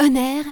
Honneur.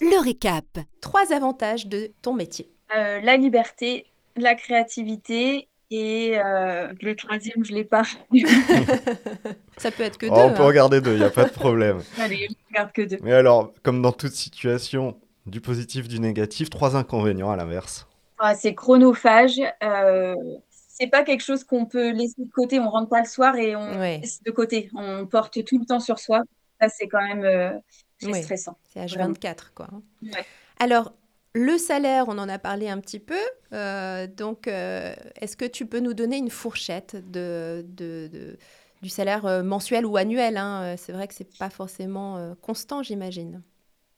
Le récap. Trois avantages de ton métier. Euh, la liberté, la créativité et euh, le troisième, je l'ai pas. Ça peut être que Oh, deux. on peut hein. regarder deux, il n'y a pas de problème. Allez, je regarde que deux. Mais alors, comme dans toute situation, du positif, du négatif, trois inconvénients à l'inverse. Ah, c'est chronophage. Euh, c'est pas quelque chose qu'on peut laisser de côté. On rentre pas le soir et on Ouais. laisse de côté. On porte tout le temps sur soi. Ça, c'est quand même euh, très stressant. C'est Vraiment. H24, quoi. Ouais. Alors, le salaire, on en a parlé un petit peu. euh, donc, euh, est-ce que tu peux nous donner une fourchette de, de- de- du salaire mensuel ou annuel hein? C'est vrai que c'est pas forcément constant, j'imagine.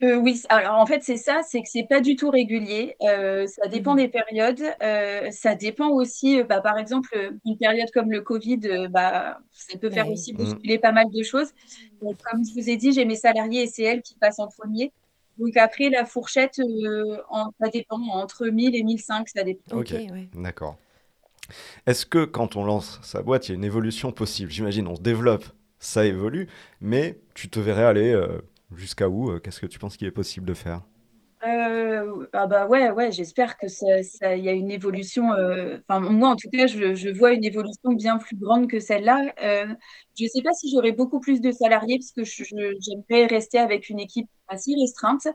Euh, oui, alors en fait, c'est ça, c'est que c'est pas du tout régulier. Euh, ça dépend Mhm. des périodes. Euh, ça dépend aussi, bah, par exemple, une période comme le Covid, bah, ça peut faire Ouais. aussi Mhm. bousculer pas mal de choses. Donc, comme je vous ai dit, j'ai mes salariés et c'est elles qui passent en premier. Donc après, la fourchette, euh, en- ça dépend, entre 1000 et 1005, ça dépend. Ok. ouais. D'accord. Est-ce que quand on lance sa boîte, il y a une évolution possible? J'imagine, on se développe, ça évolue, mais tu te verrais aller euh, jusqu'à où euh, Qu'est-ce que tu penses qu'il est possible de faire? Euh, ah bah ouais, ouais, j'espère que ça, y a une évolution. euh, Enfin, moi, en tout cas, je, je vois une évolution bien plus grande que celle-là. Euh, je ne sais pas si j'aurai beaucoup plus de salariés, parce que j'aimerais rester avec une équipe assez restreinte.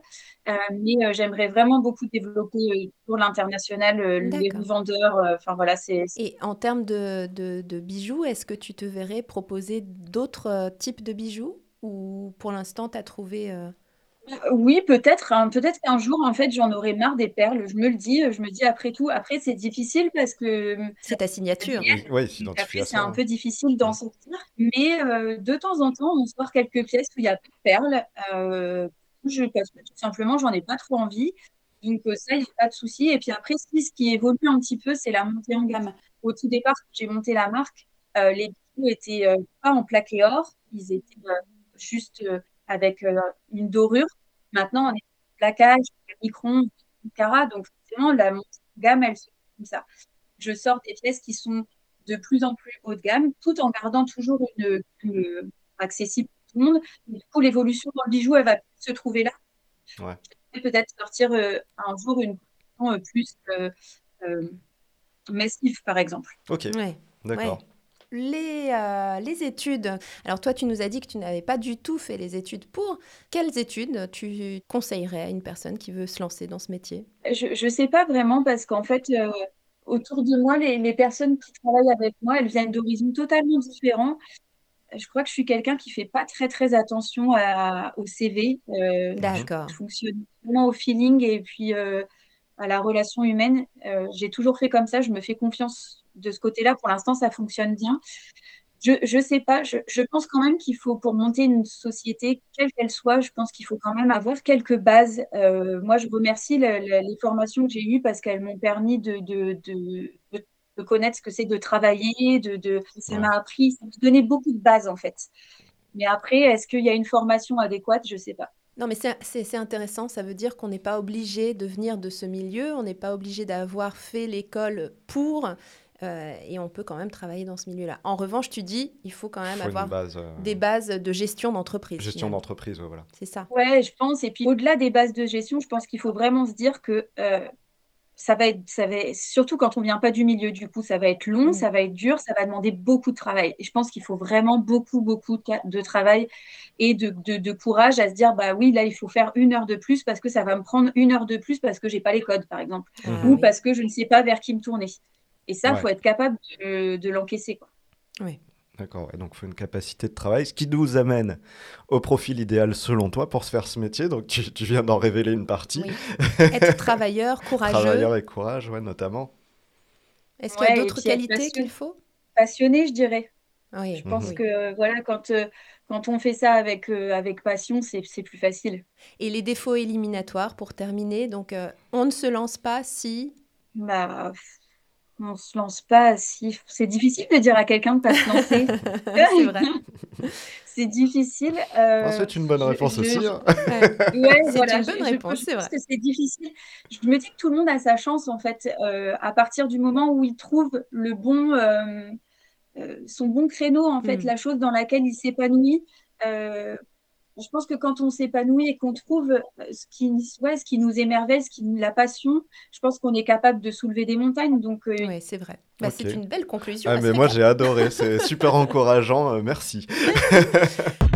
Euh, mais euh, j'aimerais vraiment beaucoup développer euh, pour l'international, euh, les revendeurs. euh, Enfin, voilà, c'est. Et en termes de, de- de bijoux, est-ce que tu te verrais proposer d'autres types de bijoux? Ou pour l'instant, tu as trouvé... euh, Oui, peut-être. hein, peut-être qu'un jour, en fait, j'en aurai marre des perles. Je me le dis. Je me dis après tout. Après, c'est difficile parce que. C'est ta signature. Oui, Après, c'est un peu difficile d'en sortir, mais euh, de temps en temps, on sort quelques pièces où il y a pas de perles. Euh, je, parce que tout simplement, j'en ai pas trop envie. Donc euh, ça, il n'y a pas de souci. Et puis après, ce qui ce qui évolue un petit peu, c'est la montée en gamme. Au tout départ, quand j'ai monté la marque, euh, les bijoux étaient euh, pas en plaqué or, ils étaient euh, juste euh, avec euh, une dorure. Maintenant, on est plaquage, micron, carat. Donc forcément, la gamme, elle se fait comme ça. Je sors des pièces qui sont de plus en plus haut de gamme, tout en gardant toujours une, une- accessible pour tout le monde. Du coup, l'évolution dans le bijou, elle va se trouver là. Ouais. Et peut-être sortir euh, un jour une collection, euh, plus euh, euh, massive, par exemple. Ok, Ouais. d'accord. Ouais. Les, euh, les études. Alors toi, tu nous as dit que tu n'avais pas du tout fait les études pour. Quelles études tu conseillerais à une personne qui veut se lancer dans ce métier? Je ne sais pas vraiment parce qu'en fait, euh, autour de moi, les, les personnes qui travaillent avec moi, elles viennent d'horizons totalement différents. Je crois que je suis quelqu'un qui fait pas très très attention à- au CV. Euh, D'accord. je fonctionne vraiment au feeling et puis à la relation humaine. Euh, j'ai toujours fait comme ça. Je me fais confiance de ce côté-là. Pour l'instant, ça fonctionne bien. Je je sais pas. Je, je pense quand même qu'il faut pour monter une société, quelle qu'elle soit, je pense qu'il faut quand même avoir quelques bases. Euh, moi, je remercie les formations que j'ai eues parce qu'elles m'ont permis de, de, de, connaître ce que c'est de travailler, de, de, ça m'a appris, ça m'a donné beaucoup de bases en fait. Mais après, est-ce qu'il y a une formation adéquate? Je sais pas. Non, mais c'est intéressant. Ça veut dire qu'on n'est pas obligé de venir de ce milieu, on n'est pas obligé d'avoir fait l'école pour, euh, et on peut quand même travailler dans ce milieu-là. En revanche, tu dis, il faut quand même Faut avoir base, euh, des bases de gestion d'entreprise. gestion d'entreprise, ouais, voilà. C'est ça. Ouais, je pense. Et puis au-delà des bases de gestion, je pense qu'il faut vraiment se dire que euh, ça va être, ça va être- surtout quand on vient pas du milieu, du coup, ça va être long, Mm. ça va être dur, ça va demander beaucoup de travail. Et je pense qu'il faut vraiment beaucoup, beaucoup de, travail et de, de, de courage à se dire, bah oui, là, il faut faire une heure de plus parce que ça va me prendre une heure de plus parce que j'ai pas les codes, par exemple, Ah ou oui. parce que je ne sais pas vers qui me tourner. Et ça, Ouais. faut être capable de, de l'encaisser, quoi. D'accord, ouais, donc il faut une capacité de travail, ce qui nous amène au profil idéal selon toi pour se faire ce métier. Donc tu, tu viens d'en révéler une partie. Oui. Être travailleur, courageux. Travailleur et courage, ouais, notamment. Est-ce qu'il y a Ouais, d'autres qualités qu'il faut? Passionné, je dirais. Oui, Je pense oui. que voilà, quand, euh, quand on fait ça avec, euh, avec passion, c'est, c'est plus facile. Et les défauts éliminatoires pour terminer. Donc, euh, on ne se lance pas si. Bah, on se lance pas si. C'est difficile de dire à quelqu'un de pas se lancer. c'est vrai. C'est difficile. euh, c'est une bonne réponse je- aussi. hein. Ouais. C'est voilà, une bonne je- réponse, c'est vrai. que c'est difficile. Je me dis que tout le monde a sa chance en fait, euh, à partir du moment où il trouve le bon, euh, euh, son bon créneau en fait, Mm. la chose dans laquelle il s'épanouit. Euh, je pense que quand on s'épanouit et qu'on trouve euh, ce qui, ouais, ce qui nous émerveille, ce qui la passion, je pense qu'on est capable de soulever des montagnes. Donc, euh, oui, c'est vrai. Bah, C'est une belle conclusion. Ah, mais moi, j'ai adoré. C'est super encourageant. merci.